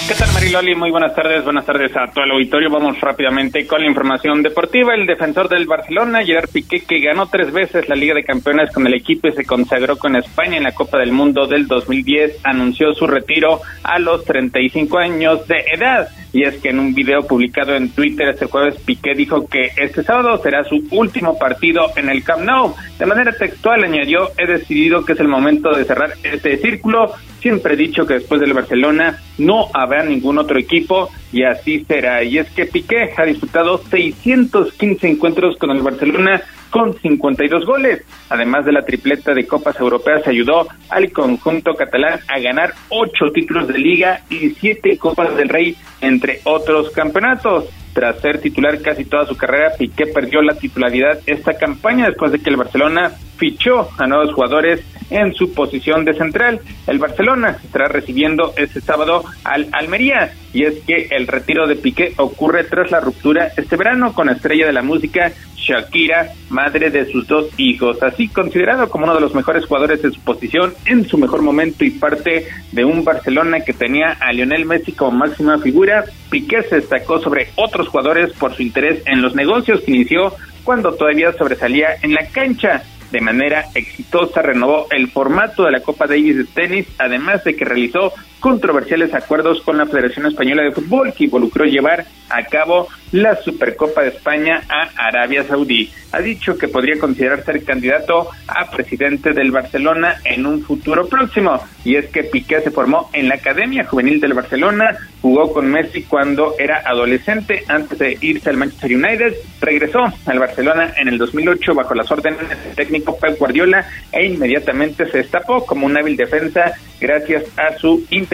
¿Qué tal Mariloli? Muy buenas tardes, buenas tardes a todo el auditorio. Vamos rápidamente con la información deportiva. El defensor del Barcelona, Gerard Piqué, que ganó tres veces la Liga de Campeones con el equipo y se consagró con España en la Copa del Mundo del 2010, anunció su retiro a los 35 años de edad. Y es que en un video publicado en Twitter este jueves, Piqué dijo que este sábado será su último partido en el Camp Nou. De manera textual añadió, he decidido que es el momento de cerrar este círculo. Siempre he dicho que después del Barcelona no habrá ningún otro equipo y así será. Y es que Piqué ha disputado 615 encuentros con el Barcelona con 52 goles. Además de la tripleta de Copas Europeas, ayudó al conjunto catalán a ganar ocho títulos de liga y siete Copas del Rey, entre otros campeonatos. Tras ser titular casi toda su carrera, Piqué perdió la titularidad esta campaña después de que el Barcelona fichó a nuevos jugadores en su posición de central. El Barcelona estará recibiendo este sábado al Almería y es que el retiro de Piqué ocurre tras la ruptura este verano con la estrella de la música Shakira, madre de sus dos hijos, así considerado como uno de los mejores jugadores de su posición en su mejor momento y parte de un Barcelona que tenía a Lionel Messi como máxima figura. Piqué se destacó sobre otros jugadores por su interés en los negocios que inició cuando todavía sobresalía en la cancha de manera exitosa renovó el formato de la Copa Davis de tenis, además de que realizó controversiales acuerdos con la Federación Española de Fútbol que involucró llevar a cabo la Supercopa de España a Arabia Saudí. Ha dicho que podría considerar ser candidato a presidente del Barcelona en un futuro próximo. Y es que Piqué se formó en la Academia Juvenil del Barcelona, jugó con Messi cuando era adolescente antes de irse al Manchester United, regresó al Barcelona en el 2008 bajo las órdenes del técnico Pep Guardiola e inmediatamente se destapó como un hábil defensa gracias a su inteligencia,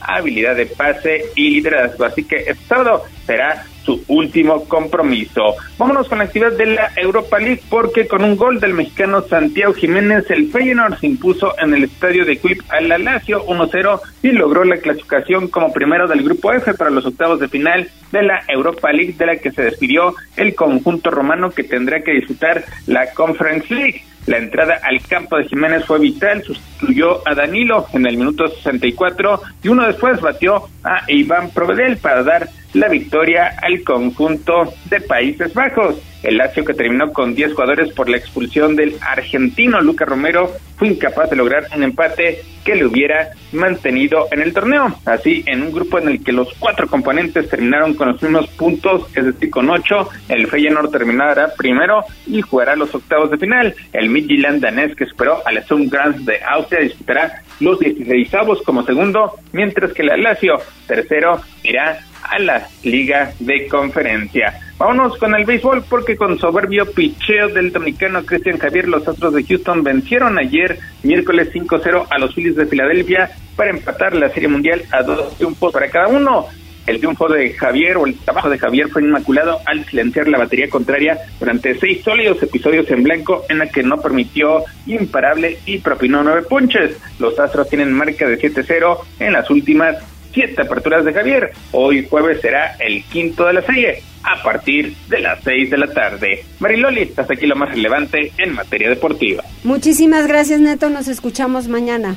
habilidad de pase y liderazgo. Así que este sábado será su último compromiso. Vámonos con la actividad de la Europa League porque con un gol del mexicano Santiago Jiménez el Feyenoord se impuso en el estadio de Quip al la Lazio 1-0 y logró la clasificación como primero del grupo F para los octavos de final de la Europa League de la que se despidió el conjunto romano que tendrá que disputar la Conference League. La entrada al campo de Jiménez fue vital, sustituyó a Danilo en el minuto 64 y uno después batió a Iván Provedel para dar la victoria al conjunto de Países Bajos. El Lazio, que terminó con 10 jugadores por la expulsión del argentino Luca Romero, fue incapaz de lograr un empate que le hubiera mantenido en el torneo. Así, en un grupo en el que los cuatro componentes terminaron con los mismos puntos, es decir, con ocho, el Feyenoord terminará primero y jugará los octavos de final. El Midtjylland danés, que esperó al Sturm Graz de Austria, disputará los 16 como segundo, mientras que el Lazio, tercero, irá a la Liga de Conferencia. Vámonos con el béisbol porque con soberbio picheo del dominicano Cristian Javier, los Astros de Houston vencieron ayer miércoles 5-0 a los Phillies de Filadelfia para empatar la Serie Mundial a dos triunfos para cada uno. El triunfo de Javier o el trabajo de Javier fue inmaculado al silenciar la batería contraria durante seis sólidos episodios en blanco en la que no permitió imparable y propinó nueve punches. Los Astros tienen marca de 7-0 en las últimas siete aperturas de Javier. Hoy jueves será el quinto de la serie a partir de las seis de la tarde. Mariloli, hasta aquí lo más relevante en materia deportiva. Muchísimas gracias, Neto. Nos escuchamos mañana.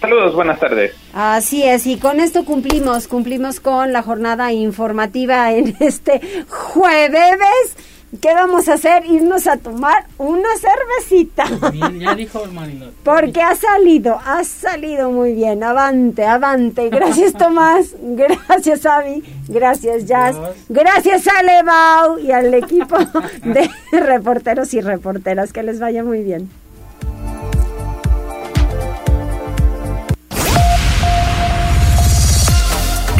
Saludos, buenas tardes. Así es, y con esto cumplimos, cumplimos con la jornada informativa en este jueves ¿Qué vamos a hacer? Irnos a tomar una cervecita. Bien, ya dijo Porque ha salido, ha salido muy bien. Avante, avante. Gracias Tomás, gracias Avi, gracias Jazz, gracias a Levau y al equipo de reporteros y reporteras. Que les vaya muy bien.